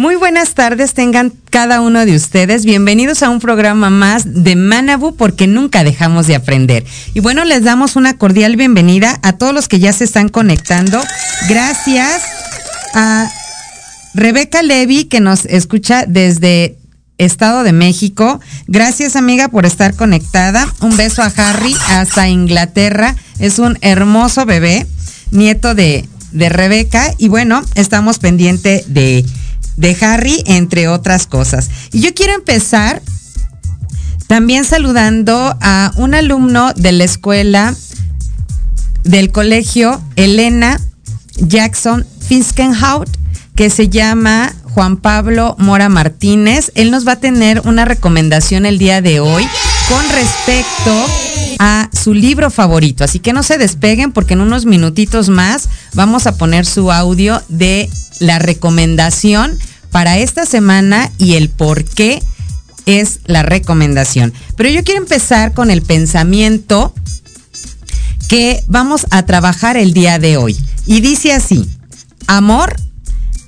Muy buenas tardes tengan cada uno de ustedes. Bienvenidos a un programa más de Manabu porque nunca dejamos de aprender. Y bueno, les damos una cordial bienvenida a todos los que ya se están conectando. Gracias a Rebeca Levy que nos escucha desde Estado de México. Gracias amiga por estar conectada. Un beso a Harry hasta Inglaterra. Es un hermoso bebé, nieto de, Rebeca. Y bueno, estamos pendiente de de Harry, entre otras cosas. Y yo quiero empezar también saludando a un alumno de la escuela del colegio Elena Jackson Fiskenhout, que se llama Juan Pablo Mora Martínez. Él nos va a tener una recomendación el día de hoy con respecto a su libro favorito. Así que no se despeguen porque en unos minutitos más vamos a poner su audio de la recomendación para esta semana y el por qué es la recomendación. Pero yo quiero empezar con el pensamiento que vamos a trabajar el día de hoy. Y dice así, amor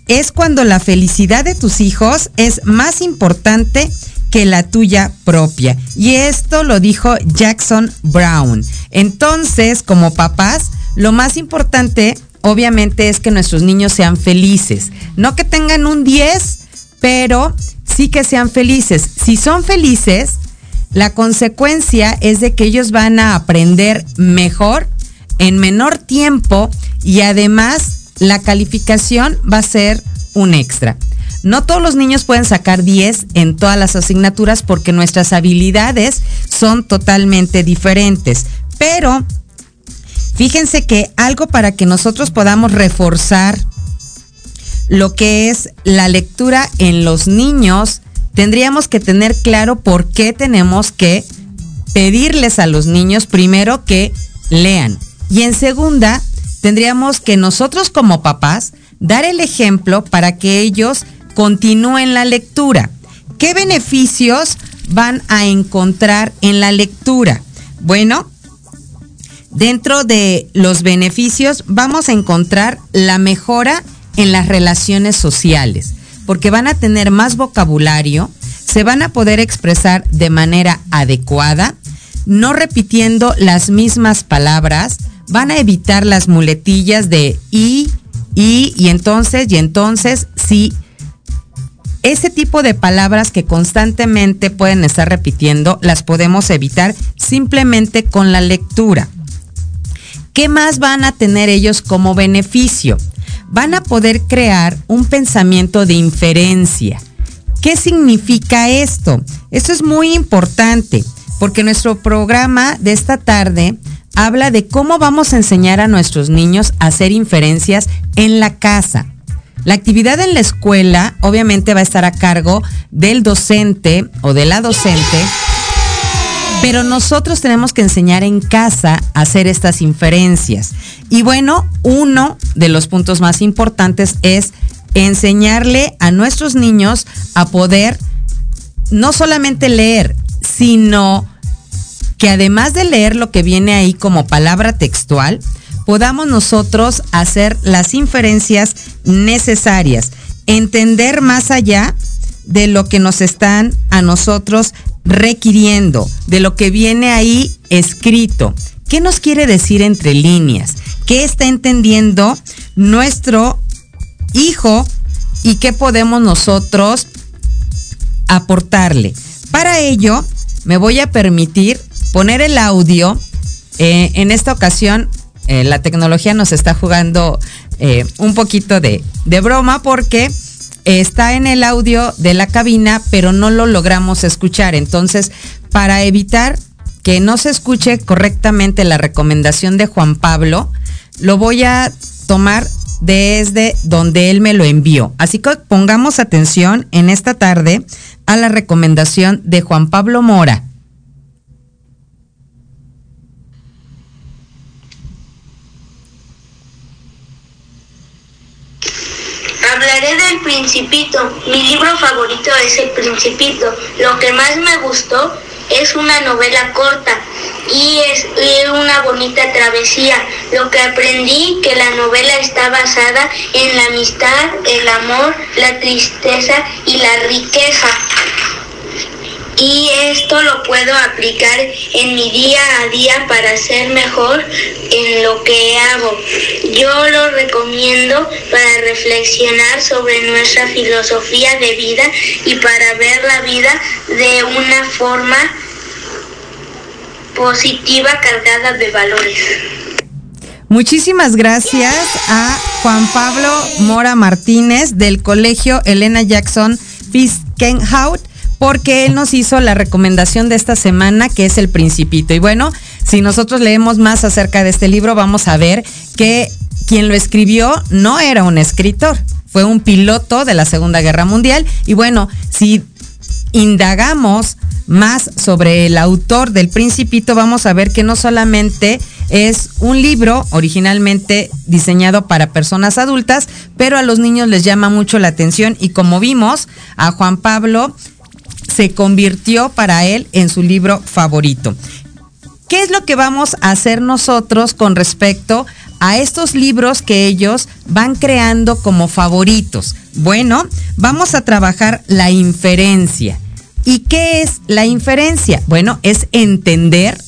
es cuando la felicidad de tus hijos es más importante que la tuya propia. Y esto lo dijo Jackson Brown. Entonces, como papás, lo más importante obviamente es que nuestros niños sean felices. No que tengan un 10, pero sí que sean felices. Si son felices, la consecuencia es de que ellos van a aprender mejor en menor tiempo y además la calificación va a ser un extra. No todos los niños pueden sacar 10 en todas las asignaturas porque nuestras habilidades son totalmente diferentes, pero Fíjense que algo para que nosotros podamos reforzar lo que es la lectura en los niños, tendríamos que tener claro por qué tenemos que pedirles a los niños primero que lean. Y en segunda, tendríamos que nosotros como papás dar el ejemplo para que ellos continúen la lectura. ¿Qué beneficios van a encontrar en la lectura? Bueno, dentro de los beneficios vamos a encontrar la mejora en las relaciones sociales, porque van a tener más vocabulario, se van a poder expresar de manera adecuada, no repitiendo las mismas palabras, van a evitar las muletillas de y, y, y entonces, y entonces, sí. Ese tipo de palabras que constantemente pueden estar repitiendo, las podemos evitar simplemente con la lectura. ¿Qué más van a tener ellos como beneficio? Van a poder crear un pensamiento de inferencia. ¿Qué significa esto? Esto es muy importante porque nuestro programa de esta tarde habla de cómo vamos a enseñar a nuestros niños a hacer inferencias en la casa. La actividad en la escuela obviamente va a estar a cargo del docente o de la docente pero nosotros tenemos que enseñar en casa a hacer estas inferencias. Y bueno, uno de los puntos más importantes es enseñarle a nuestros niños a poder no solamente leer, sino que además de leer lo que viene ahí como palabra textual, podamos nosotros hacer las inferencias necesarias, entender más allá de lo que nos están a nosotros requiriendo, de lo que viene ahí escrito. ¿Qué nos quiere decir entre líneas? ¿Qué está entendiendo nuestro hijo y qué podemos nosotros aportarle? Para ello, me voy a permitir poner el audio. Eh, en esta ocasión, eh, la tecnología nos está jugando eh, un poquito de, de broma porque está en el audio de la cabina, pero no lo logramos escuchar. Entonces, para evitar que no se escuche correctamente la recomendación de Juan Pablo, lo voy a tomar desde donde él me lo envió. Así que pongamos atención en esta tarde a la recomendación de Juan Pablo Mora. Hablaré del Principito. Mi libro favorito es El Principito. Lo que más me gustó es una novela corta y es, una bonita travesía. Lo que aprendí que la novela está basada en la amistad, el amor, la tristeza y la riqueza. Y esto lo puedo aplicar en mi día a día para ser mejor en lo que hago. Yo lo recomiendo para reflexionar sobre nuestra filosofía de vida y para ver la vida de una forma positiva cargada de valores. Muchísimas gracias a Juan Pablo Mora Martínez del Colegio Elena Jackson Fiskenhout porque él nos hizo la recomendación de esta semana que es El Principito. Y bueno, si nosotros leemos más acerca de este libro, vamos a ver que quien lo escribió no era un escritor, fue un piloto de la Segunda Guerra Mundial. Y bueno, si indagamos más sobre el autor del Principito, vamos a ver que no solamente es un libro originalmente diseñado para personas adultas, pero a los niños les llama mucho la atención y como vimos, a Juan Pablo se convirtió para él en su libro favorito. ¿Qué es lo que vamos a hacer nosotros con respecto a estos libros que ellos van creando como favoritos? Bueno, vamos a trabajar la inferencia. ¿Y qué es la inferencia? Bueno, es entender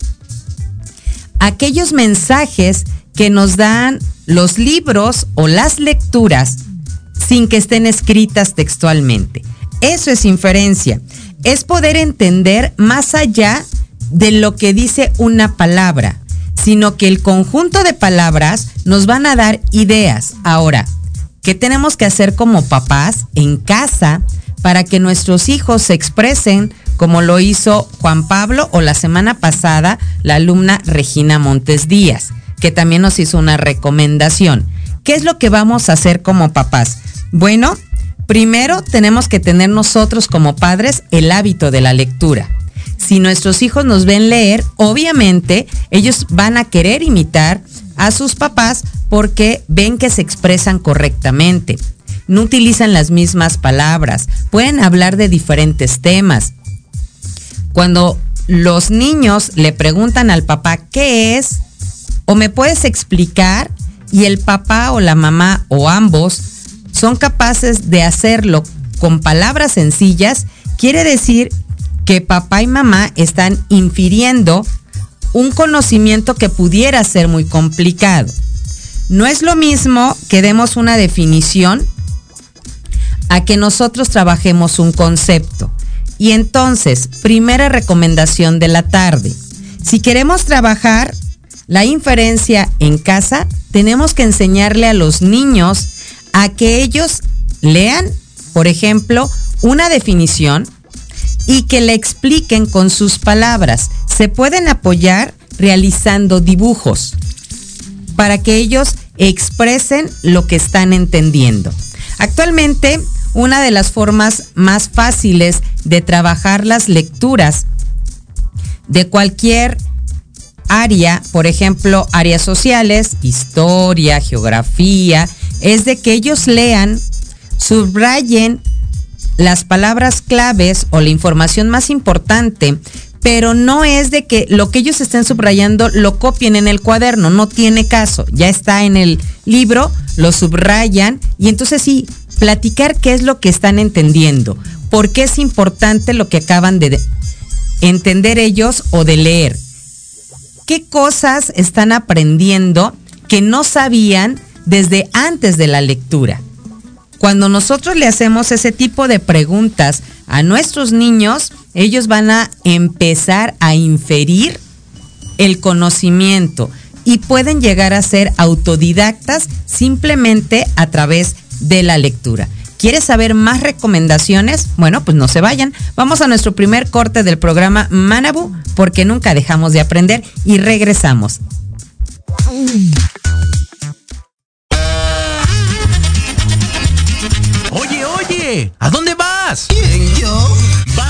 aquellos mensajes que nos dan los libros o las lecturas sin que estén escritas textualmente. Eso es inferencia. Es poder entender más allá de lo que dice una palabra, sino que el conjunto de palabras nos van a dar ideas. Ahora, ¿qué tenemos que hacer como papás en casa para que nuestros hijos se expresen como lo hizo Juan Pablo o la semana pasada la alumna Regina Montes Díaz, que también nos hizo una recomendación? ¿Qué es lo que vamos a hacer como papás? Bueno, primero tenemos que tener nosotros como padres el hábito de la lectura. Si nuestros hijos nos ven leer, obviamente ellos van a querer imitar a sus papás porque ven que se expresan correctamente. No utilizan las mismas palabras, pueden hablar de diferentes temas. Cuando los niños le preguntan al papá qué es, o me puedes explicar, y el papá o la mamá o ambos son capaces de hacerlo con palabras sencillas, quiere decir que papá y mamá están infiriendo un conocimiento que pudiera ser muy complicado. No es lo mismo que demos una definición a que nosotros trabajemos un concepto. Y entonces, primera recomendación de la tarde. Si queremos trabajar la inferencia en casa, tenemos que enseñarle a los niños a que ellos lean, por ejemplo, una definición y que le expliquen con sus palabras. Se pueden apoyar realizando dibujos para que ellos expresen lo que están entendiendo. Actualmente, una de las formas más fáciles de trabajar las lecturas de cualquier área, por ejemplo, áreas sociales, historia, geografía, es de que ellos lean, subrayen las palabras claves o la información más importante, pero no es de que lo que ellos estén subrayando lo copien en el cuaderno, no tiene caso, ya está en el libro, lo subrayan y entonces sí, platicar qué es lo que están entendiendo, por qué es importante lo que acaban de entender ellos o de leer, qué cosas están aprendiendo que no sabían desde antes de la lectura. Cuando nosotros le hacemos ese tipo de preguntas a nuestros niños, ellos van a empezar a inferir el conocimiento y pueden llegar a ser autodidactas simplemente a través de la lectura. ¿Quieres saber más recomendaciones? Bueno, pues no se vayan. Vamos a nuestro primer corte del programa Manabu, porque nunca dejamos de aprender y regresamos. Oye, oye, ¿a dónde vas? ¿Quién, yo?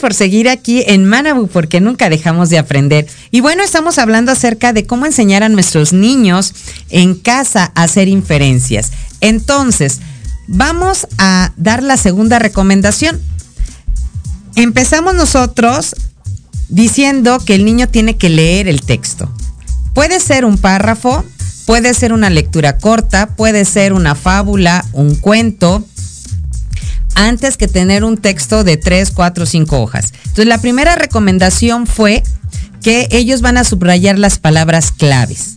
Por seguir aquí en Manabu porque nunca dejamos de aprender. Y bueno, estamos hablando acerca de cómo enseñar a nuestros niños en casa a hacer inferencias. Entonces, vamos a dar la segunda recomendación. Empezamos nosotros diciendo que el niño tiene que leer el texto. Puede ser un párrafo, puede ser una lectura corta, puede ser una fábula, un cuento, antes que tener un texto de 3, 4, 5 hojas. Entonces, la primera recomendación fue que ellos van a subrayar las palabras claves.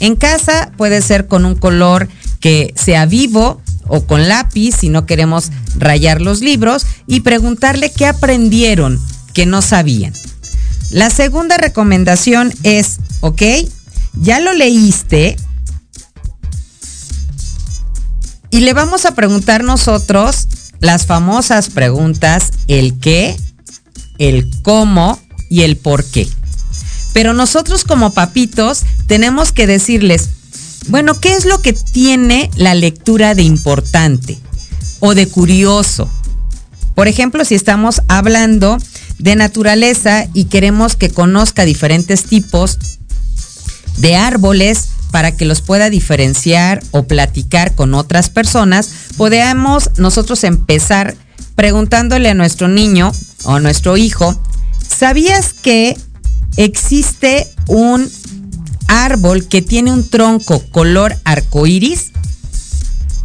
En casa puede ser con un color que sea vivo o con lápiz si no queremos rayar los libros y preguntarle qué aprendieron que no sabían. La segunda recomendación es, ok, ya lo leíste, y le vamos a preguntar nosotros las famosas preguntas, el qué, el cómo y el por qué. Pero nosotros como papitos tenemos que decirles, bueno, ¿qué es lo que tiene la lectura de importante o de curioso? Por ejemplo, si estamos hablando de naturaleza y queremos que conozca diferentes tipos de árboles para que los pueda diferenciar o platicar con otras personas, podemos nosotros empezar preguntándole a nuestro niño o a nuestro hijo, ¿sabías que existe un árbol que tiene un tronco color arcoíris?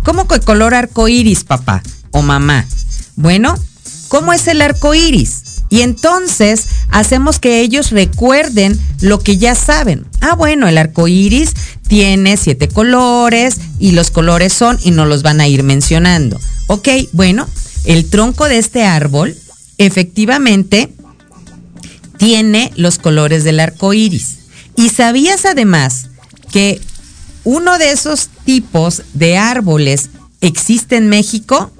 ¿Cómo que color arcoíris, papá o mamá? Bueno, ¿cómo es el arcoíris? Y entonces hacemos que ellos recuerden lo que ya saben. Ah, bueno, el arco iris tiene siete colores y los colores son y nos los van a ir mencionando. Ok, bueno, el tronco de este árbol efectivamente tiene los colores del arco iris. Y sabías además que uno de esos tipos de árboles existe en México.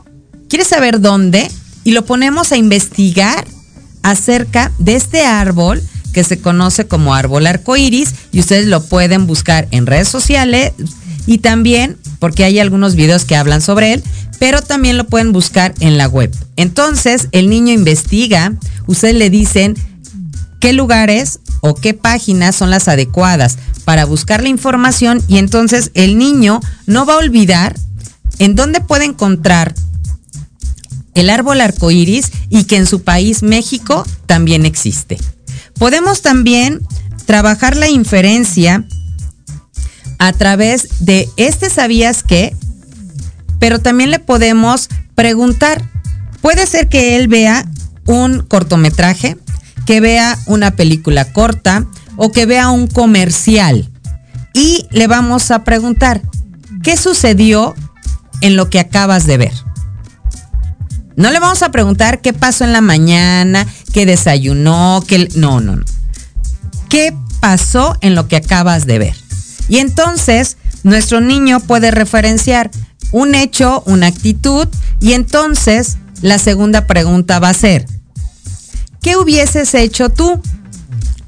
¿Quieres saber dónde? Y lo ponemos a investigar acerca de este árbol que se conoce como árbol arcoíris y ustedes lo pueden buscar en redes sociales y también porque hay algunos videos que hablan sobre él, pero también lo pueden buscar en la web. Entonces, el niño investiga, ustedes le dicen qué lugares o qué páginas son las adecuadas para buscar la información y entonces el niño no va a olvidar en dónde puede encontrar el árbol arcoíris y que en su país México también existe. Podemos también trabajar la inferencia a través de este sabías qué, pero también le podemos preguntar. Puede ser que él vea un cortometraje, que vea una película corta o que vea un comercial. Y le vamos a preguntar, ¿qué sucedió en lo que acabas de ver? No le vamos a preguntar qué pasó en la mañana, qué desayunó, qué... No, no, no. ¿Qué pasó en lo que acabas de ver? Y entonces nuestro niño puede referenciar un hecho, una actitud, y entonces la segunda pregunta va a ser, ¿qué hubieses hecho tú?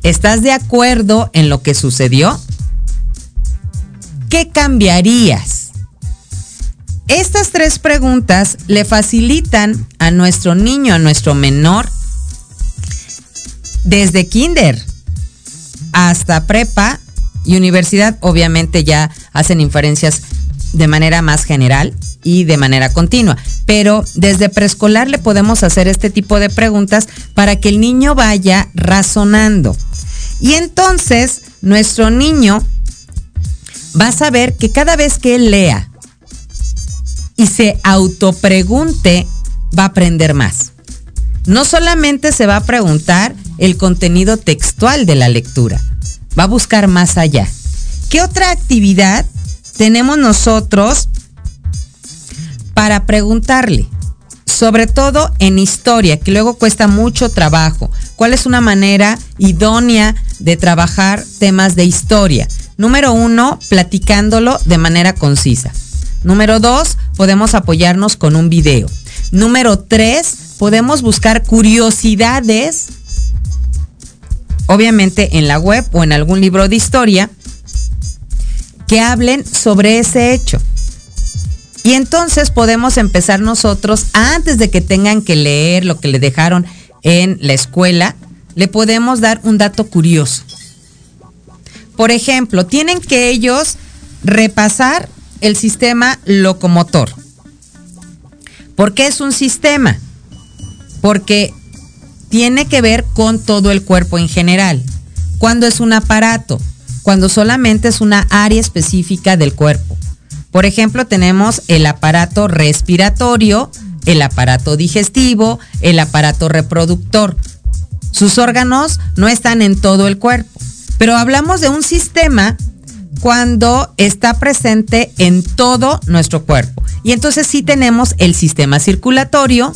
¿Estás de acuerdo en lo que sucedió? ¿Qué cambiarías? Estas tres preguntas le facilitan a nuestro niño, a nuestro menor, desde kinder hasta prepa y universidad, obviamente ya hacen inferencias de manera más general y de manera continua. Pero desde preescolar le podemos hacer este tipo de preguntas para que el niño vaya razonando. Y entonces nuestro niño va a saber que cada vez que él lea y se autopregunte, va a aprender más. No solamente se va a preguntar el contenido textual de la lectura, va a buscar más allá. ¿Qué otra actividad tenemos nosotros para preguntarle? Sobre todo en historia, que luego cuesta mucho trabajo. ¿Cuál es una manera idónea de trabajar temas de historia? Número uno, platicándolo de manera concisa. Número dos, podemos apoyarnos con un video. Número tres, podemos buscar curiosidades, obviamente en la web o en algún libro de historia, que hablen sobre ese hecho. Y entonces podemos empezar nosotros, antes de que tengan que leer lo que le dejaron en la escuela, le podemos dar un dato curioso. Por ejemplo, tienen que ellos repasar el sistema locomotor. ¿Por qué es un sistema? Porque tiene que ver con todo el cuerpo en general. Cuando es un aparato, cuando solamente es una área específica del cuerpo. Por ejemplo, tenemos el aparato respiratorio, el aparato digestivo, el aparato reproductor. Sus órganos no están en todo el cuerpo, pero hablamos de un sistema cuando está presente en todo nuestro cuerpo. Y entonces sí tenemos el sistema circulatorio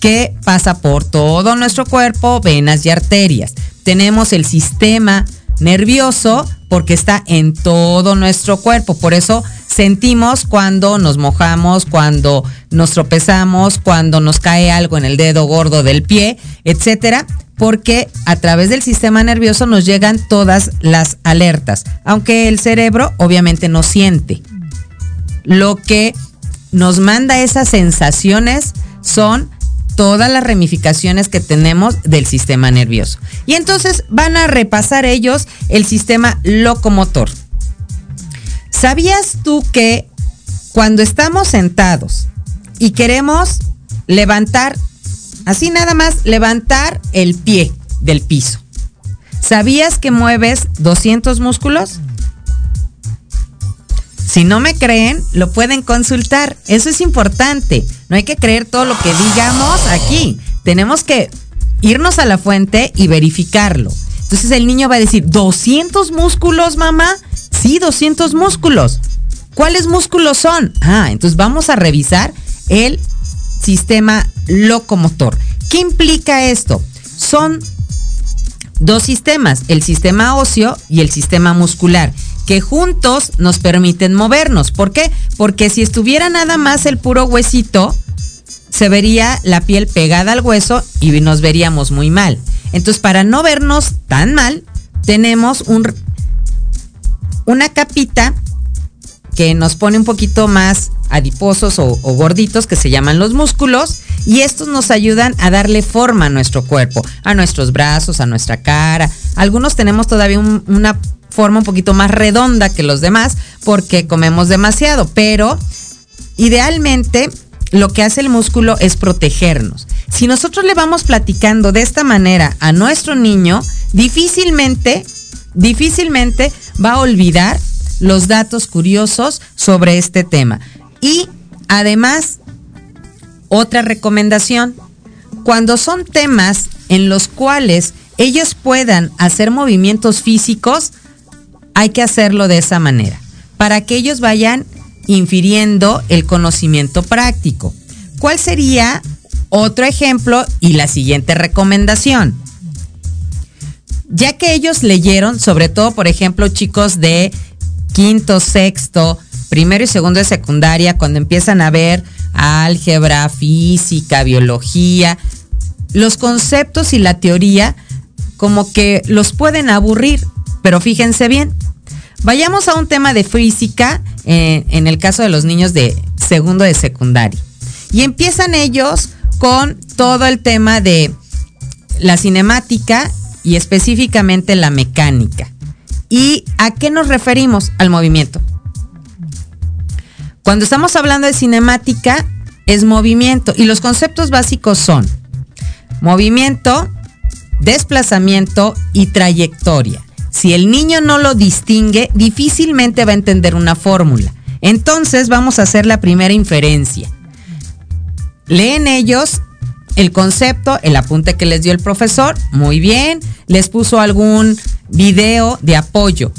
que pasa por todo nuestro cuerpo, venas y arterias. Tenemos el sistema nervioso porque está en todo nuestro cuerpo. Por eso sentimos cuando nos mojamos, cuando nos tropezamos, cuando nos cae algo en el dedo gordo del pie, etcétera porque a través del sistema nervioso nos llegan todas las alertas, aunque el cerebro obviamente no siente. Lo que nos manda esas sensaciones son todas las ramificaciones que tenemos del sistema nervioso. Y entonces van a repasar ellos el sistema locomotor. ¿Sabías tú que cuando estamos sentados y queremos levantar Así nada más levantar el pie del piso. ¿Sabías que mueves 200 músculos? Si no me creen, lo pueden consultar. Eso es importante. No hay que creer todo lo que digamos aquí. Tenemos que irnos a la fuente y verificarlo. Entonces el niño va a decir, ¿200 músculos, mamá? Sí, 200 músculos. ¿Cuáles músculos son? Ah, entonces vamos a revisar el sistema locomotor. ¿Qué implica esto? Son dos sistemas, el sistema óseo y el sistema muscular, que juntos nos permiten movernos. ¿Por qué? Porque si estuviera nada más el puro huesito, se vería la piel pegada al hueso y nos veríamos muy mal. Entonces, para no vernos tan mal, tenemos un, una capita que nos pone un poquito más adiposos o, gorditos que se llaman los músculos y estos nos ayudan a darle forma a nuestro cuerpo, a nuestros brazos, a nuestra cara. Algunos tenemos todavía un, una forma un poquito más redonda que los demás porque comemos demasiado, pero idealmente lo que hace el músculo es protegernos. Si nosotros le vamos platicando de esta manera a nuestro niño, difícilmente, difícilmente va a olvidar los datos curiosos sobre este tema. Y además, otra recomendación, cuando son temas en los cuales ellos puedan hacer movimientos físicos, hay que hacerlo de esa manera, para que ellos vayan infiriendo el conocimiento práctico. ¿Cuál sería otro ejemplo y la siguiente recomendación? Ya que ellos leyeron, sobre todo, por ejemplo, chicos de quinto, sexto, primero y segundo de secundaria, cuando empiezan a ver álgebra, física, biología, los conceptos y la teoría como que los pueden aburrir, pero fíjense bien, vayamos a un tema de física eh, en el caso de los niños de segundo de secundaria. Y empiezan ellos con todo el tema de la cinemática y específicamente la mecánica. ¿Y a qué nos referimos? Al movimiento. Cuando estamos hablando de cinemática, es movimiento y los conceptos básicos son movimiento, desplazamiento y trayectoria. Si el niño no lo distingue, difícilmente va a entender una fórmula. Entonces vamos a hacer la primera inferencia. Leen ellos el concepto, el apunte que les dio el profesor, muy bien, les puso algún video de apoyo.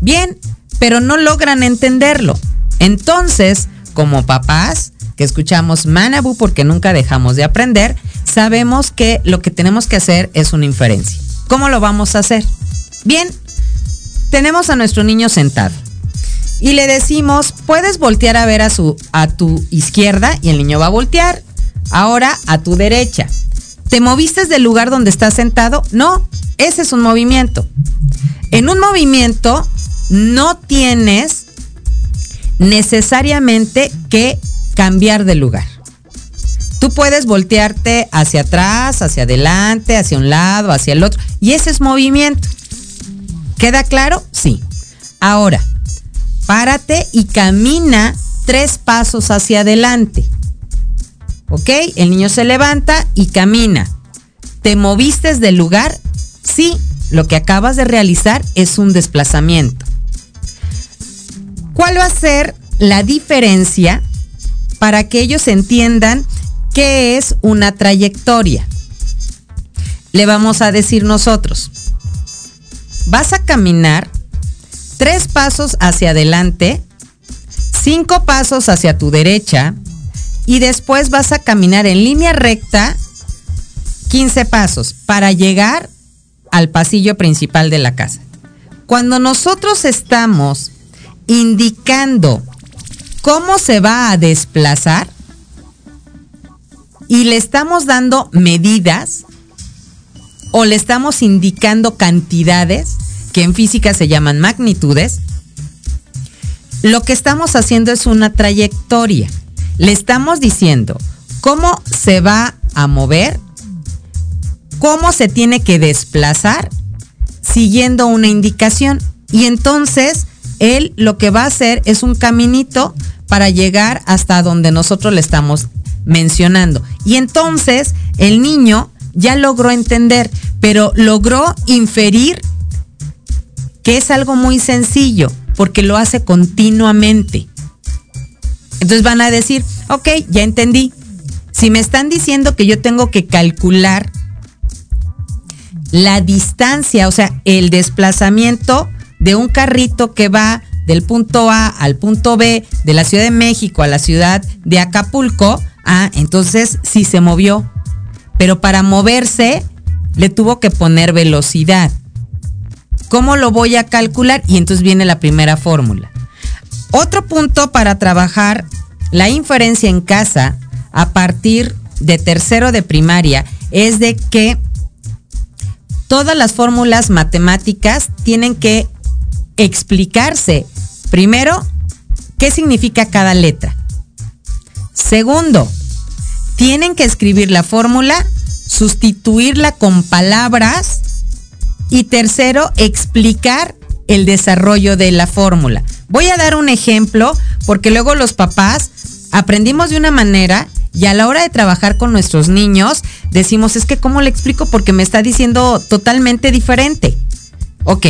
Bien, pero no logran entenderlo. Entonces, como papás, que escuchamos Manabu porque nunca dejamos de aprender, sabemos que lo que tenemos que hacer es una inferencia. ¿Cómo lo vamos a hacer? Bien, tenemos a nuestro niño sentado y le decimos, puedes voltear a ver a, su, a tu izquierda y el niño va a voltear. Ahora a tu derecha. ¿Te moviste del lugar donde estás sentado? No, ese es un movimiento. En un movimiento no tienes necesariamente que cambiar de lugar. Tú puedes voltearte hacia atrás, hacia adelante, hacia un lado, hacia el otro. Y ese es movimiento. ¿Queda claro? Sí. Ahora, párate y camina tres pasos hacia adelante. ¿Ok? El niño se levanta y camina. ¿Te moviste del lugar? Sí, lo que acabas de realizar es un desplazamiento. ¿Cuál va a ser la diferencia para que ellos entiendan qué es una trayectoria? Le vamos a decir nosotros, vas a caminar tres pasos hacia adelante, cinco pasos hacia tu derecha y después vas a caminar en línea recta 15 pasos para llegar al pasillo principal de la casa. Cuando nosotros estamos indicando cómo se va a desplazar y le estamos dando medidas o le estamos indicando cantidades, que en física se llaman magnitudes, lo que estamos haciendo es una trayectoria. Le estamos diciendo cómo se va a mover, cómo se tiene que desplazar siguiendo una indicación. Y entonces él lo que va a hacer es un caminito para llegar hasta donde nosotros le estamos mencionando. Y entonces el niño ya logró entender, pero logró inferir que es algo muy sencillo, porque lo hace continuamente. Entonces van a decir, ok, ya entendí. Si me están diciendo que yo tengo que calcular la distancia, o sea, el desplazamiento de un carrito que va del punto A al punto B de la Ciudad de México a la ciudad de Acapulco, ah, entonces sí se movió. Pero para moverse le tuvo que poner velocidad. ¿Cómo lo voy a calcular? Y entonces viene la primera fórmula. Otro punto para trabajar la inferencia en casa, a partir de tercero de primaria es de que todas las fórmulas matemáticas tienen que explicarse. Primero, qué significa cada letra. Segundo, tienen que escribir la fórmula, sustituirla con palabras. Y tercero, explicar el desarrollo de la fórmula. Voy a dar un ejemplo porque luego los papás aprendimos de una manera y a la hora de trabajar con nuestros niños decimos, es que ¿cómo le explico? Porque me está diciendo totalmente diferente. Ok,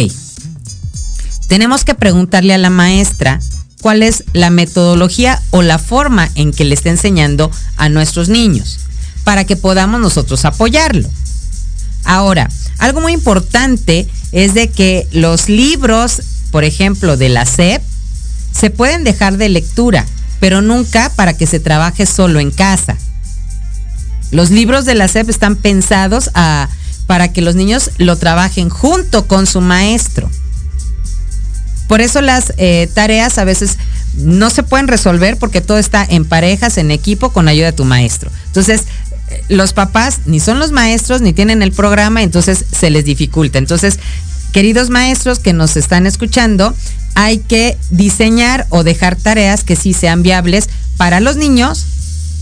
tenemos que preguntarle a la maestra cuál es la metodología o la forma en que le está enseñando a nuestros niños para que podamos nosotros apoyarlo. Ahora, algo muy importante es de que los libros, por ejemplo, de la SEP, se pueden dejar de lectura, pero nunca para que se trabaje solo en casa. Los libros de la SEP están pensados para que los niños lo trabajen junto con su maestro. Por eso las eh, tareas a veces no se pueden resolver porque todo está en parejas, en equipo, con ayuda de tu maestro. Entonces, los papás ni son los maestros ni tienen el programa, entonces se les dificulta. Entonces, queridos maestros que nos están escuchando, hay que diseñar o dejar tareas que sí sean viables para los niños,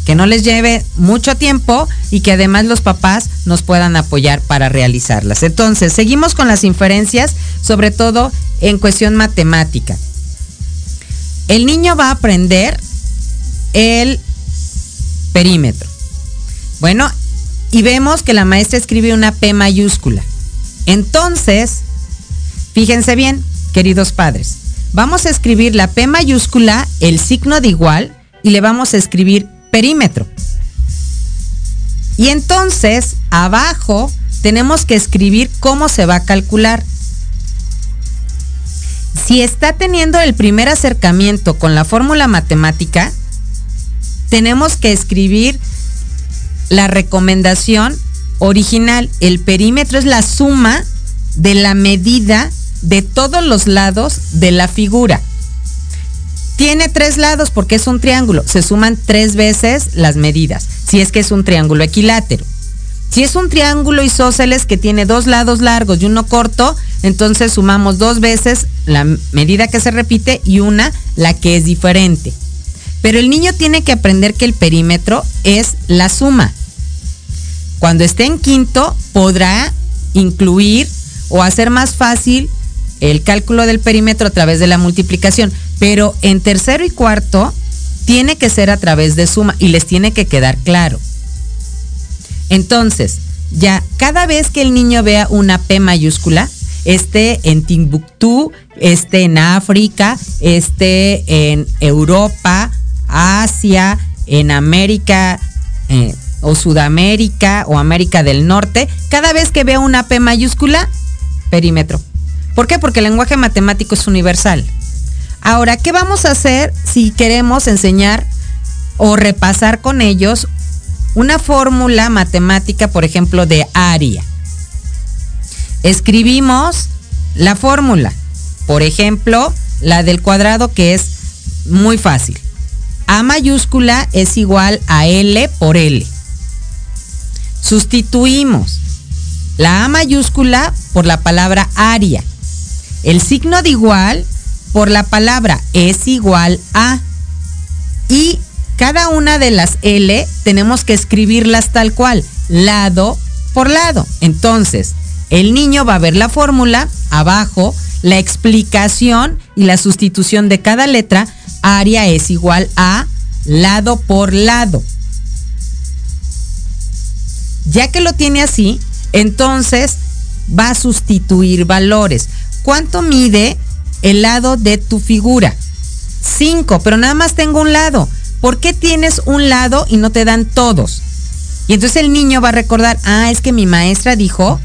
que no les lleve mucho tiempo y que además los papás nos puedan apoyar para realizarlas. Entonces, seguimos con las inferencias, sobre todo en cuestión matemática. El niño va a aprender el perímetro. Bueno, y vemos que la maestra escribe una P mayúscula. Entonces, fíjense bien, queridos padres, vamos a escribir la P mayúscula, el signo de igual, y le vamos a escribir perímetro. Y entonces, abajo, tenemos que escribir cómo se va a calcular si está teniendo el primer acercamiento con la fórmula matemática, tenemos que escribir la recomendación original. El perímetro es la suma de la medida de todos los lados de la figura. Tiene tres lados porque es un triángulo. Se suman tres veces las medidas, si es que es un triángulo equilátero. Si es un triángulo isósceles que tiene dos lados largos y uno corto, entonces sumamos dos veces la medida que se repite y una la que es diferente. Pero el niño tiene que aprender que el perímetro es la suma. Cuando esté en quinto podrá incluir o hacer más fácil el cálculo del perímetro a través de la multiplicación. Pero en tercero y cuarto tiene que ser a través de suma y les tiene que quedar claro. Entonces, ya cada vez que el niño vea una P mayúscula, esté en Timbuktu, esté en África, esté en Europa, Asia, en América eh, o Sudamérica o América del Norte, cada vez que vea una P mayúscula, perímetro. ¿Por qué? Porque el lenguaje matemático es universal. Ahora, ¿qué vamos a hacer si queremos enseñar o repasar con ellos una fórmula matemática, por ejemplo, de área? escribimos la fórmula. Por ejemplo, la del cuadrado que es muy fácil. A mayúscula es igual a L por L. Sustituimos la A mayúscula por la palabra área. El signo de igual por la palabra es igual a. Y cada una de las L tenemos que escribirlas tal cual, lado por lado. Entonces, el niño va a ver la fórmula, abajo, la explicación y la sustitución de cada letra. Área es igual a lado por lado. Ya que lo tiene así, entonces va a sustituir valores. ¿Cuánto mide el lado de tu figura? 5, pero nada más tengo un lado. ¿Por qué tienes un lado y no te dan todos? Y entonces el niño va a recordar, ah, es que mi maestra dijo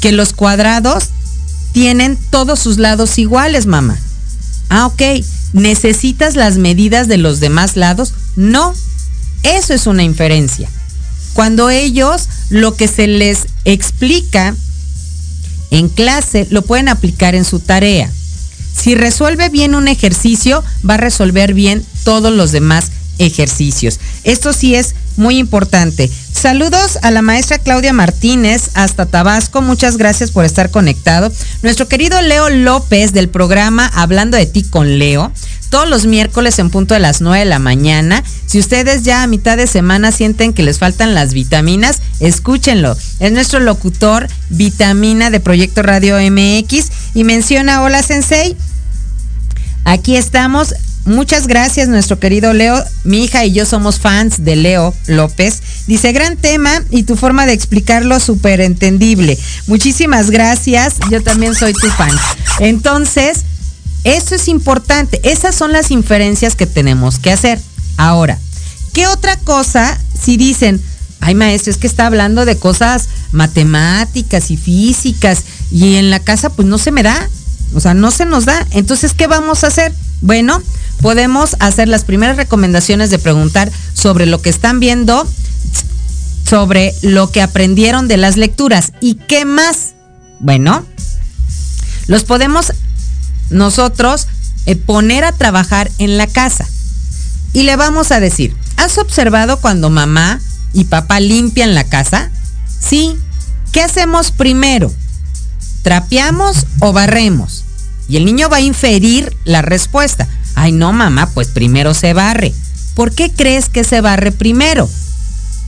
que los cuadrados tienen todos sus lados iguales, mamá. Ah, ok. ¿Necesitas las medidas de los demás lados? No. Eso es una inferencia. Cuando ellos lo que se les explica en clase lo pueden aplicar en su tarea. Si resuelve bien un ejercicio, va a resolver bien todos los demás ejercicios. Esto sí es muy importante. Saludos a la maestra Claudia Martínez hasta Tabasco. Muchas gracias por estar conectado. Nuestro querido Leo López del programa Hablando de ti con Leo. Todos los miércoles en punto de las 9 de la mañana. Si ustedes ya a mitad de semana sienten que les faltan las vitaminas, escúchenlo. Es nuestro locutor vitamina de Proyecto Radio MX y menciona, hola Sensei, Aquí estamos. Muchas gracias, nuestro querido Leo. Mi hija y yo somos fans de Leo López. Dice, gran tema y tu forma de explicarlo súper entendible. Muchísimas gracias. Yo también soy tu fan. Entonces, eso es importante. Esas son las inferencias que tenemos que hacer. Ahora, ¿qué otra cosa si dicen, ay maestro, es que está hablando de cosas matemáticas y físicas y en la casa pues no se me da? O sea, no se nos da. Entonces, ¿qué vamos a hacer? Bueno, podemos hacer las primeras recomendaciones de preguntar sobre lo que están viendo, sobre lo que aprendieron de las lecturas y qué más. Bueno, los podemos nosotros eh, poner a trabajar en la casa. Y le vamos a decir, ¿has observado cuando mamá y papá limpian la casa? Sí. ¿Qué hacemos primero? ¿Trapeamos o barremos? Y el niño va a inferir la respuesta. Ay, no, mamá, pues primero se barre. ¿Por qué crees que se barre primero?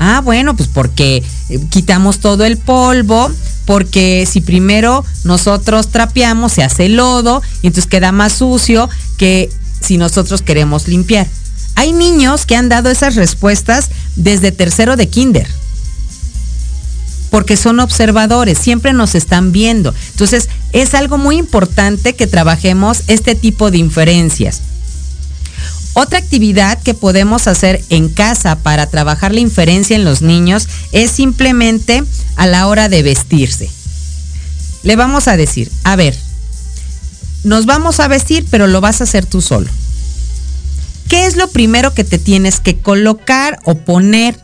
Ah, bueno, pues porque eh, quitamos todo el polvo, porque si primero nosotros trapeamos se hace lodo y entonces queda más sucio que si nosotros queremos limpiar. Hay niños que han dado esas respuestas desde tercero de kinder porque son observadores, siempre nos están viendo. Entonces, es algo muy importante que trabajemos este tipo de inferencias. Otra actividad que podemos hacer en casa para trabajar la inferencia en los niños es simplemente a la hora de vestirse. Le vamos a decir, a ver, nos vamos a vestir, pero lo vas a hacer tú solo. ¿Qué es lo primero que te tienes que colocar o poner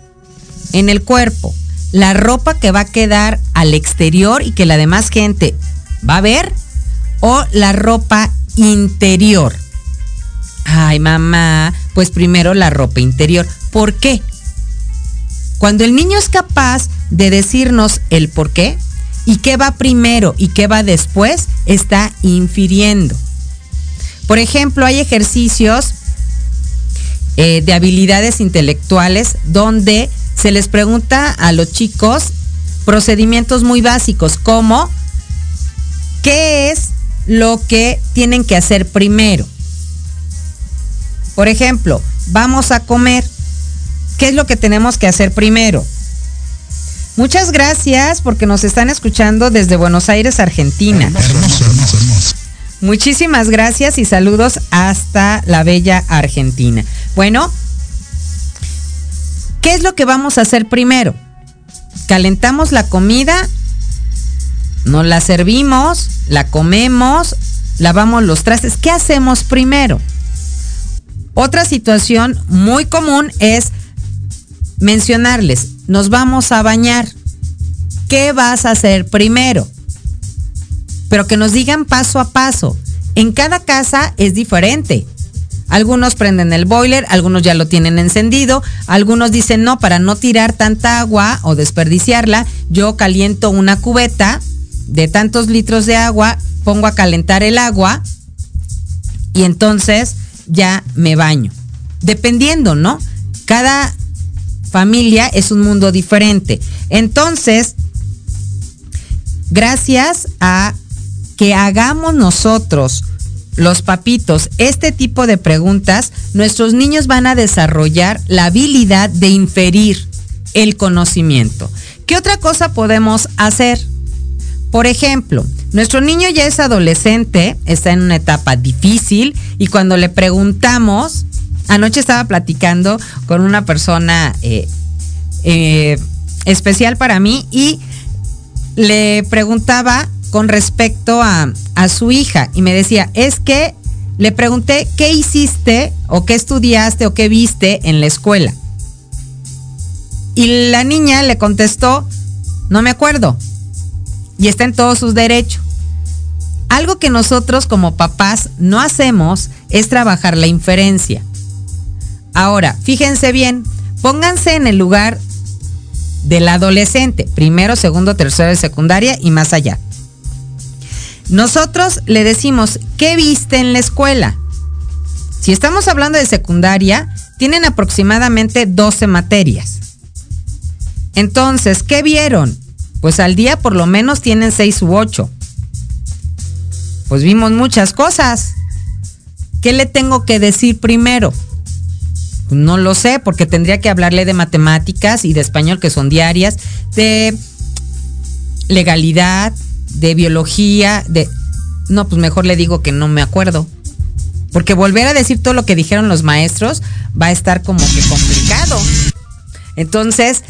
en el cuerpo? La ropa que va a quedar al exterior y que la demás gente va a ver o la ropa interior. Ay, mamá, pues primero la ropa interior. ¿Por qué? Cuando el niño es capaz de decirnos el por qué y qué va primero y qué va después, está infiriendo. Por ejemplo, hay ejercicios eh, de habilidades intelectuales donde se les pregunta a los chicos procedimientos muy básicos como qué es lo que tienen que hacer primero. Por ejemplo, vamos a comer. ¿Qué es lo que tenemos que hacer primero? Muchas gracias porque nos están escuchando desde Buenos Aires, Argentina. Hermoso, hermoso, hermoso. Muchísimas gracias y saludos hasta la bella Argentina. Bueno, ¿Qué es lo que vamos a hacer primero? Calentamos la comida, nos la servimos, la comemos, lavamos los trastes. ¿Qué hacemos primero? Otra situación muy común es mencionarles, nos vamos a bañar. ¿Qué vas a hacer primero? Pero que nos digan paso a paso. En cada casa es diferente. Algunos prenden el boiler, algunos ya lo tienen encendido, algunos dicen no, para no tirar tanta agua o desperdiciarla, yo caliento una cubeta de tantos litros de agua, pongo a calentar el agua y entonces ya me baño. Dependiendo, ¿no? Cada familia es un mundo diferente. Entonces, gracias a que hagamos nosotros los papitos, este tipo de preguntas, nuestros niños van a desarrollar la habilidad de inferir el conocimiento. ¿Qué otra cosa podemos hacer? Por ejemplo, nuestro niño ya es adolescente, está en una etapa difícil y cuando le preguntamos, anoche estaba platicando con una persona eh, eh, especial para mí y le preguntaba con respecto a, su hija y me decía, es que le pregunté qué hiciste o qué estudiaste o qué viste en la escuela. Y la niña le contestó, no me acuerdo. Y está en todos sus derechos. Algo que nosotros como papás no hacemos es trabajar la inferencia. Ahora, fíjense bien, Pónganse en el lugar del adolescente, primero, segundo, tercero de secundaria y más allá. Nosotros le decimos, ¿qué viste en la escuela? Si estamos hablando de secundaria, tienen aproximadamente 12 materias. Entonces, ¿qué vieron? Pues al día por lo menos tienen 6 u 8. Pues vimos muchas cosas. ¿Qué le tengo que decir primero? Pues no lo sé, porque tendría que hablarle de matemáticas y de español, que son diarias, de legalidad, de biología, de... No, pues mejor le digo que no me acuerdo. Porque volver a decir todo lo que dijeron los maestros va a estar como que complicado. Entonces,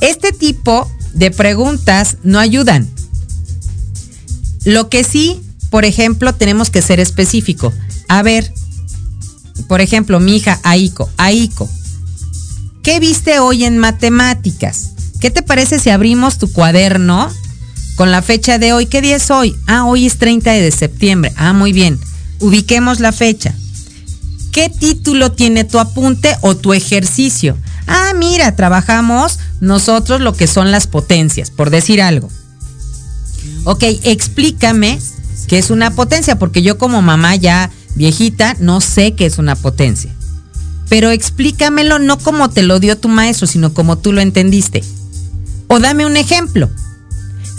este tipo de preguntas no ayudan. Lo que sí, por ejemplo, tenemos que ser específico. A ver, por ejemplo, mi hija Aiko, Aiko, ¿qué viste hoy en matemáticas? ¿Qué te parece si abrimos tu cuaderno con la fecha de hoy? ¿Qué día es hoy? Ah, hoy es 30 de septiembre. Ah, muy bien. Ubiquemos la fecha. ¿Qué título tiene tu apunte o tu ejercicio? Ah, mira, trabajamos nosotros lo que son las potencias, por decir algo. Ok, explícame qué es una potencia, porque yo como mamá ya viejita no sé qué es una potencia. Pero explícamelo no como te lo dio tu maestro, sino como tú lo entendiste. O dame un ejemplo.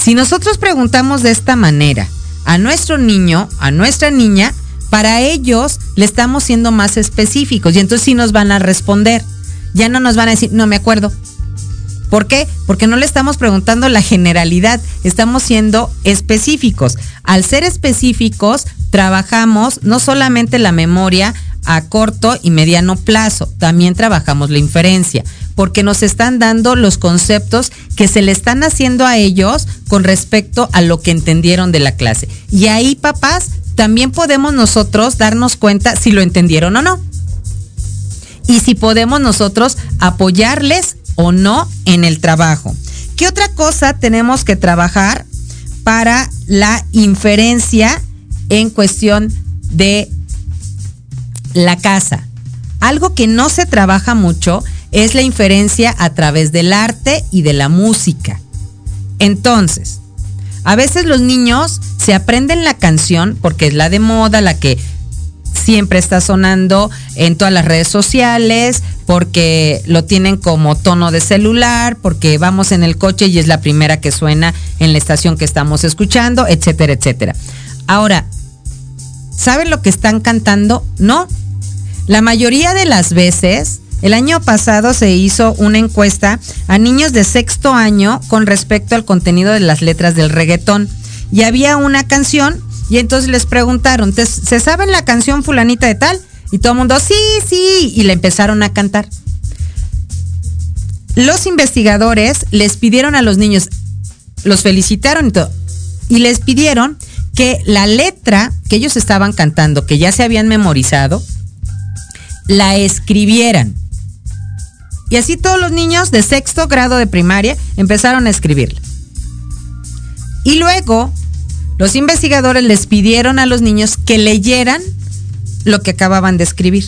Si nosotros preguntamos de esta manera a nuestro niño, a nuestra niña, para ellos le estamos siendo más específicos y entonces sí nos van a responder. Ya no nos van a decir, no me acuerdo. ¿Por qué? Porque no le estamos preguntando la generalidad, estamos siendo específicos. Al ser específicos, trabajamos no solamente la memoria a corto y mediano plazo, también trabajamos la inferencia, porque nos están dando los conceptos que se le están haciendo a ellos con respecto a lo que entendieron de la clase. Y ahí, papás, también podemos nosotros darnos cuenta si lo entendieron o no. Y si podemos nosotros apoyarles o no en el trabajo. ¿Qué otra cosa tenemos que trabajar para la inferencia en cuestión de la casa? Algo que no se trabaja mucho es la inferencia a través del arte y de la música. Entonces, a veces los niños se aprenden la canción porque es la de moda, la que siempre está sonando en todas las redes sociales, porque lo tienen como tono de celular, porque vamos en el coche y es la primera que suena en la estación que estamos escuchando, etcétera, etcétera. Ahora, ¿saben lo que están cantando? No. La mayoría de las veces, el año pasado se hizo una encuesta a niños de sexto año con respecto al contenido de las letras del reggaetón. Y había una canción y entonces les preguntaron, ¿se saben la canción fulanita de tal? Y todo el mundo, sí, sí, y le empezaron a cantar. Los investigadores les pidieron a los niños, los felicitaron y y les pidieron que la letra que ellos estaban cantando, que ya se habían memorizado, la escribieran. Y así todos los niños de sexto grado de primaria empezaron a escribirla. Y luego los investigadores les pidieron a los niños que leyeran lo que acababan de escribir.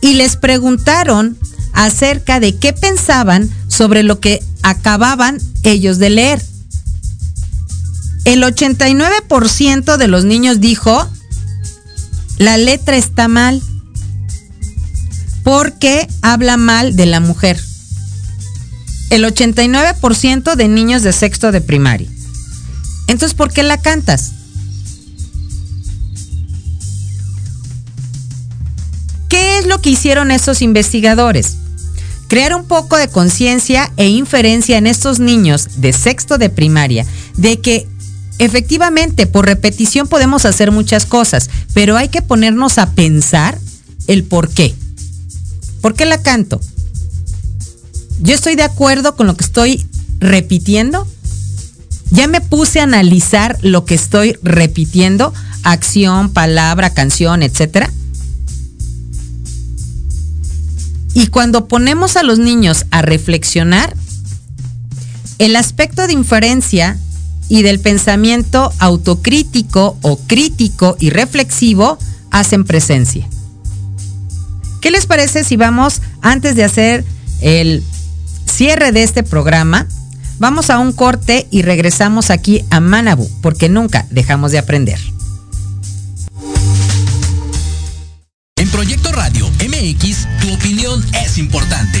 Y les preguntaron acerca de qué pensaban sobre lo que acababan ellos de leer. El 89% de los niños dijo, la letra está mal porque habla mal de la mujer. El 89% de niños de sexto de primaria. Entonces, ¿por qué la cantas? ¿Qué es lo que hicieron estos investigadores? Crear un poco de conciencia e inferencia en estos niños de sexto de primaria de que efectivamente por repetición podemos hacer muchas cosas, pero hay que ponernos a pensar el por qué. ¿Por qué la canto? Yo estoy de acuerdo con lo que estoy repitiendo ya me puse a analizar lo que estoy repitiendo, acción, palabra, canción, etcétera. Y cuando ponemos a los niños a reflexionar, el aspecto de inferencia y del pensamiento autocrítico o crítico y reflexivo hacen presencia. ¿Qué les parece si vamos, antes de hacer el cierre de este programa, vamos a un corte y regresamos aquí a Manabu, porque nunca dejamos de aprender. En Proyecto Radio MX, tu opinión es importante.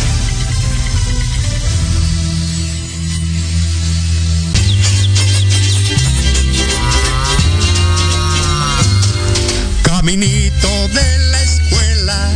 Caminito de la escuela.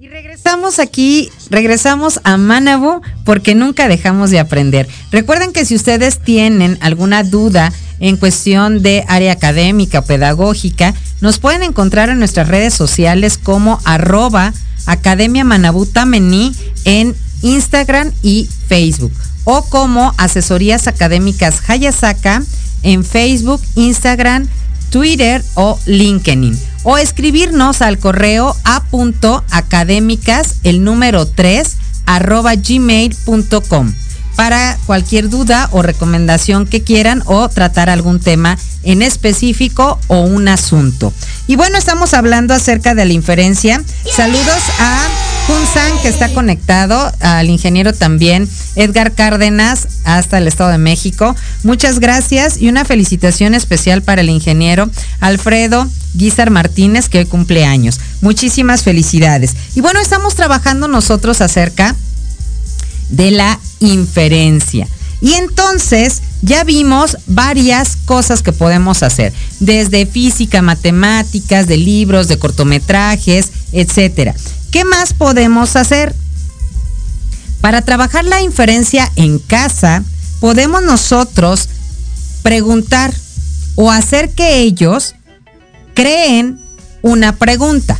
Y regresamos aquí, regresamos a Manabu porque nunca dejamos de aprender. Recuerden que si ustedes tienen alguna duda en cuestión de área académica o pedagógica, nos pueden encontrar en nuestras redes sociales como arroba Academia Manabú Tamení en Instagram y Facebook o como Asesorías Académicas Hayasaka en Facebook, Instagram, Twitter o LinkedIn. O escribirnos al correo a.académicas, el número 3, arroba gmail.com para cualquier duda o recomendación que quieran o tratar algún tema en específico o un asunto. Y bueno, estamos hablando acerca de la inferencia. Saludos a San que está conectado, al ingeniero también, Edgar Cárdenas, hasta el Estado de México. Muchas gracias y una felicitación especial para el ingeniero Alfredo Guizar Martínez, que hoy cumple años. Muchísimas felicidades. Y bueno, estamos trabajando nosotros acerca de la inferencia. Y entonces ya vimos varias cosas que podemos hacer, desde física, matemáticas, de libros, de cortometrajes, etcétera. ¿Qué más podemos hacer? Para trabajar la inferencia en casa, podemos nosotros preguntar o hacer que ellos creen una pregunta.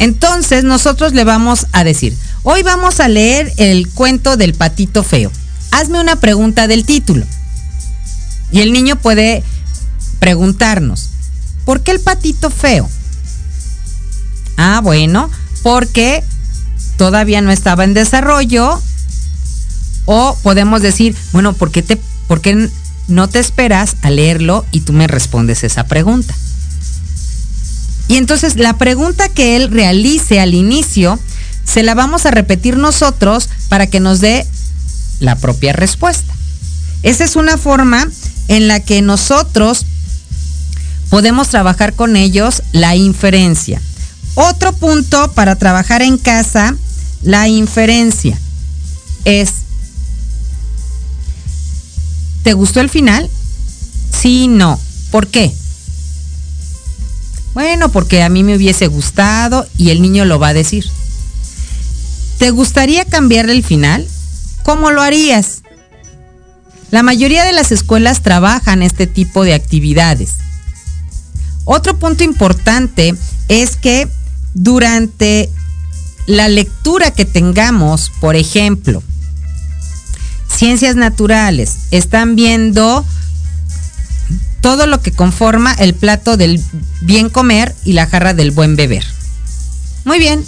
Entonces nosotros le vamos a decir, hoy vamos a leer el cuento del patito feo. Hazme una pregunta del título. Y el niño puede preguntarnos, ¿por qué el patito feo? Ah, bueno, porque todavía no estaba en desarrollo. O podemos decir, bueno, ¿por qué, te, ¿por qué no te esperas a leerlo y tú me respondes esa pregunta? Y entonces la pregunta que él realice al inicio, se la vamos a repetir nosotros para que nos dé la propia respuesta. Esa es una forma en la que nosotros podemos trabajar con ellos la inferencia. Otro punto para trabajar en casa, la inferencia, es ¿te gustó el final? Sí, no. ¿Por qué? Bueno, porque a mí me hubiese gustado y el niño lo va a decir. ¿Te gustaría cambiar el final? ¿Cómo lo harías? La mayoría de las escuelas trabajan este tipo de actividades. Otro punto importante es que durante la lectura que tengamos, por ejemplo, ciencias naturales, están viendo todo lo que conforma el plato del bien comer y la jarra del buen beber. Muy bien.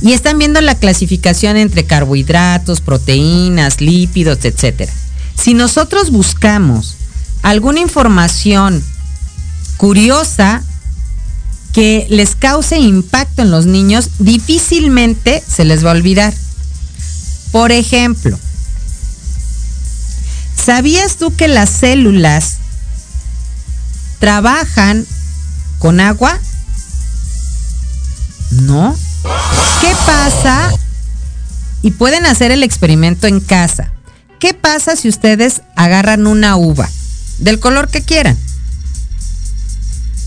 Y están viendo la clasificación entre carbohidratos, proteínas, lípidos, etc. Si nosotros buscamos alguna información curiosa que les cause impacto en los niños, difícilmente se les va a olvidar. Por ejemplo, ¿sabías tú que las células trabajan con agua? No. ¿Qué pasa? Y pueden hacer el experimento en casa. ¿Qué pasa si ustedes agarran una uva del color que quieran?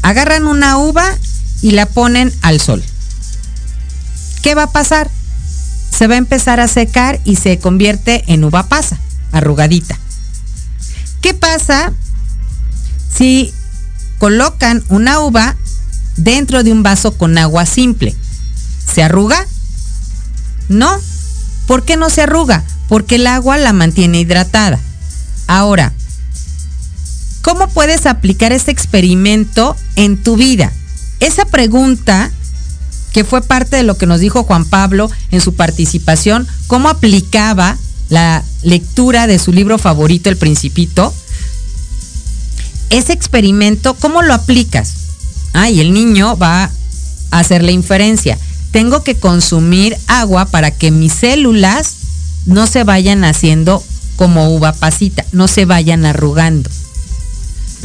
Agarran una uva y la ponen al sol. ¿Qué va a pasar? Se va a empezar a secar y se convierte en uva pasa, arrugadita. ¿Qué pasa si colocan una uva dentro de un vaso con agua simple? ¿Se arruga? No. ¿Por qué no se arruga? Porque el agua la mantiene hidratada. Ahora, ¿cómo puedes aplicar este experimento en tu vida? Esa pregunta, que fue parte de lo que nos dijo Juan Pablo en su participación, cómo aplicaba la lectura de su libro favorito, El Principito, ese experimento, ¿cómo lo aplicas? Ah, y el niño va a hacer la inferencia. Tengo que consumir agua para que mis células no se vayan haciendo como uva pasita, no se vayan arrugando.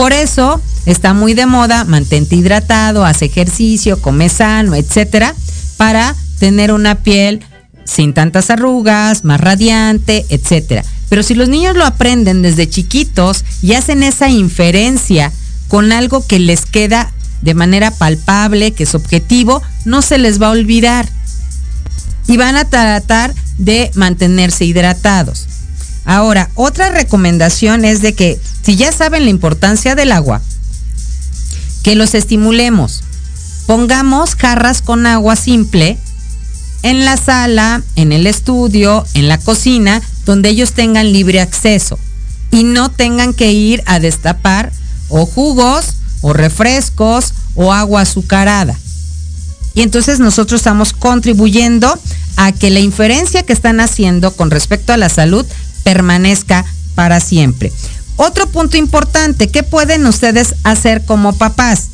Por eso está muy de moda, mantente hidratado, haz ejercicio, come sano, etcétera, para tener una piel sin tantas arrugas, más radiante, etcétera. Pero si los niños lo aprenden desde chiquitos y hacen esa inferencia con algo que les queda de manera palpable, que es objetivo, no se les va a olvidar. Y van a tratar de mantenerse hidratados. Ahora, otra recomendación es de que si ya saben la importancia del agua, que los estimulemos. Pongamos jarras con agua simple en la sala, en el estudio, en la cocina, donde ellos tengan libre acceso y no tengan que ir a destapar o jugos o refrescos o agua azucarada. Y entonces nosotros estamos contribuyendo a que la inferencia que están haciendo con respecto a la salud permanezca para siempre. Otro punto importante, ¿qué pueden ustedes hacer como papás?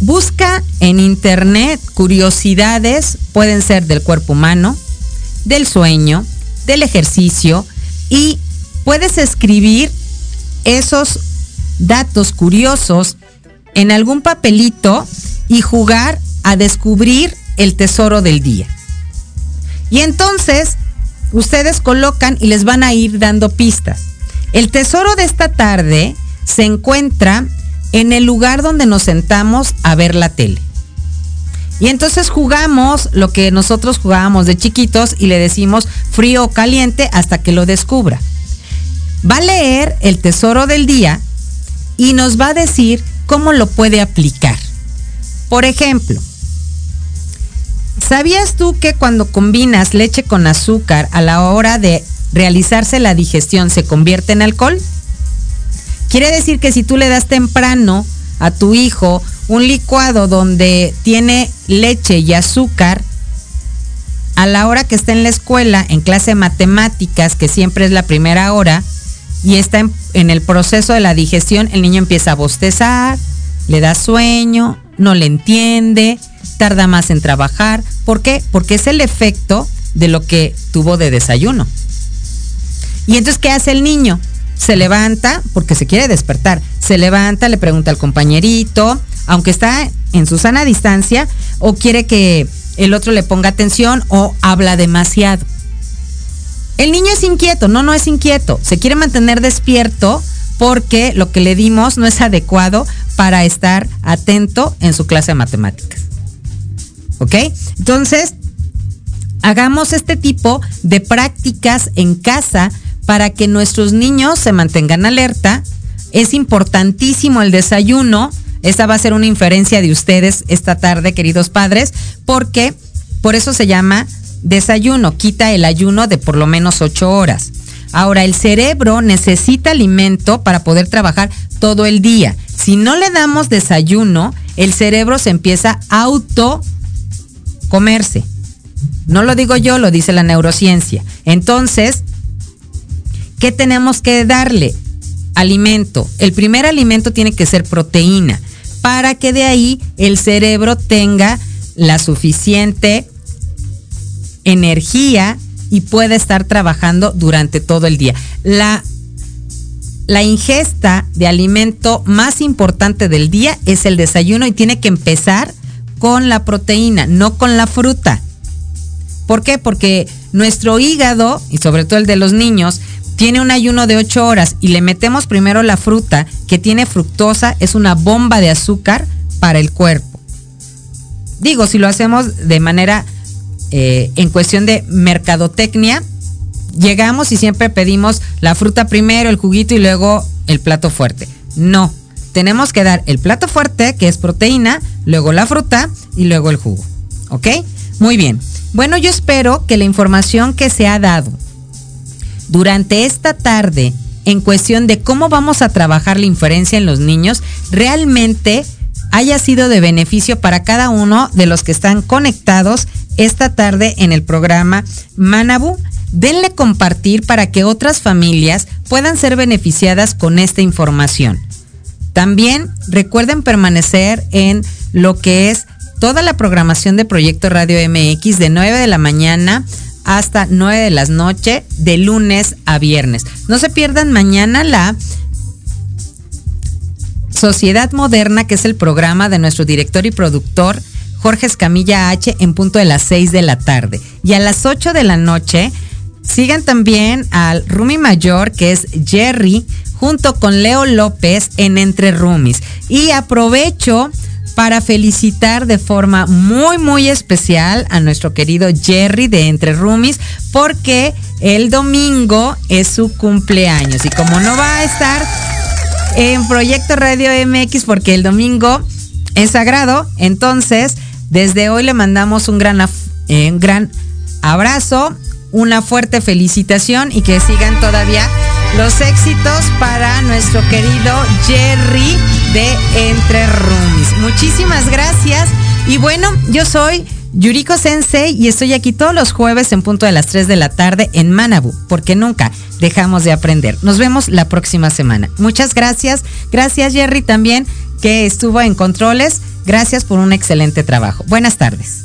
Busca en internet curiosidades, pueden ser del cuerpo humano, del sueño, del ejercicio y puedes escribir esos datos curiosos en algún papelito y jugar a descubrir el tesoro del día. Y entonces ustedes colocan y les van a ir dando pistas. El tesoro de esta tarde se encuentra en el lugar donde nos sentamos a ver la tele. Y entonces jugamos lo que nosotros jugábamos de chiquitos y le decimos frío o caliente hasta que lo descubra. Va a leer el tesoro del día y nos va a decir cómo lo puede aplicar. Por ejemplo, ¿sabías tú que cuando combinas leche con azúcar a la hora de realizarse la digestión se convierte en alcohol? Quiere decir que si tú le das temprano a tu hijo un licuado donde tiene leche y azúcar, a la hora que está en la escuela, en clase de matemáticas, que siempre es la primera hora, y está en, el proceso de la digestión, el niño empieza a bostezar, le da sueño, no le entiende, tarda más en trabajar. ¿Por qué? Porque es el efecto de lo que tuvo de desayuno. Y entonces, ¿qué hace el niño? Se levanta, porque se quiere despertar, se levanta, le pregunta al compañerito, aunque está en su sana distancia, o quiere que el otro le ponga atención o habla demasiado. El niño es inquieto, no, no es inquieto. Se quiere mantener despierto porque lo que le dimos no es adecuado para estar atento en su clase de matemáticas. ¿Ok? Entonces, hagamos este tipo de prácticas en casa para que nuestros niños se mantengan alerta. Es importantísimo el desayuno. Esta va a ser una inferencia de ustedes esta tarde, queridos padres, porque por eso se llama desayuno. Quita el ayuno de por lo menos ocho horas. Ahora, el cerebro necesita alimento para poder trabajar todo el día. Si no le damos desayuno, el cerebro se empieza a auto comerse. No lo digo yo, lo dice la neurociencia. Entonces, ¿qué tenemos que darle? Alimento. El primer alimento tiene que ser proteína para que de ahí el cerebro tenga la suficiente energía y pueda estar trabajando durante todo el día. La, la ingesta de alimento más importante del día es el desayuno y tiene que empezar con la proteína, no con la fruta. ¿Por qué? Porque nuestro hígado, y sobre todo el de los niños, tiene un ayuno de 8 horas y le metemos primero la fruta que tiene fructosa, es una bomba de azúcar para el cuerpo. Digo, si lo hacemos de manera eh, en cuestión de mercadotecnia, llegamos y siempre pedimos la fruta primero, el juguito y luego el plato fuerte. No, tenemos que dar el plato fuerte, que es proteína, luego la fruta y luego el jugo. ¿Ok? Muy bien. Bueno, yo espero que la información que se ha dado durante esta tarde en cuestión de cómo vamos a trabajar la inferencia en los niños realmente haya sido de beneficio para cada uno de los que están conectados esta tarde en el programa Manabu. Denle compartir para que otras familias puedan ser beneficiadas con esta información. También recuerden permanecer en lo que es toda la programación de Proyecto Radio MX de 9 de la mañana hasta 9 de la noche, de lunes a viernes. No se pierdan mañana la Sociedad Moderna, que es el programa de nuestro director y productor Jorge Escamilla H en punto de las 6 de la tarde. Y a las 8 de la noche, sigan también al Rumi Mayor, que es Jerry, junto con Leo López en Entre Rumis. Y aprovecho para felicitar de forma muy, muy especial a nuestro querido Jerry de Entre Rumis, porque el domingo es su cumpleaños. Y como no va a estar en Proyecto Radio MX, porque el domingo es sagrado, entonces desde hoy le mandamos un gran, eh, un gran abrazo, una fuerte felicitación y que sigan todavía los éxitos para nuestro querido Jerry de Entre Roomies. Muchísimas gracias. Y bueno, yo soy Yuriko Sensei y estoy aquí todos los jueves en punto de las 3 de la tarde en Manabu, porque nunca dejamos de aprender. Nos vemos la próxima semana. Muchas gracias. Gracias Jerry también que estuvo en controles. Gracias por un excelente trabajo. Buenas tardes.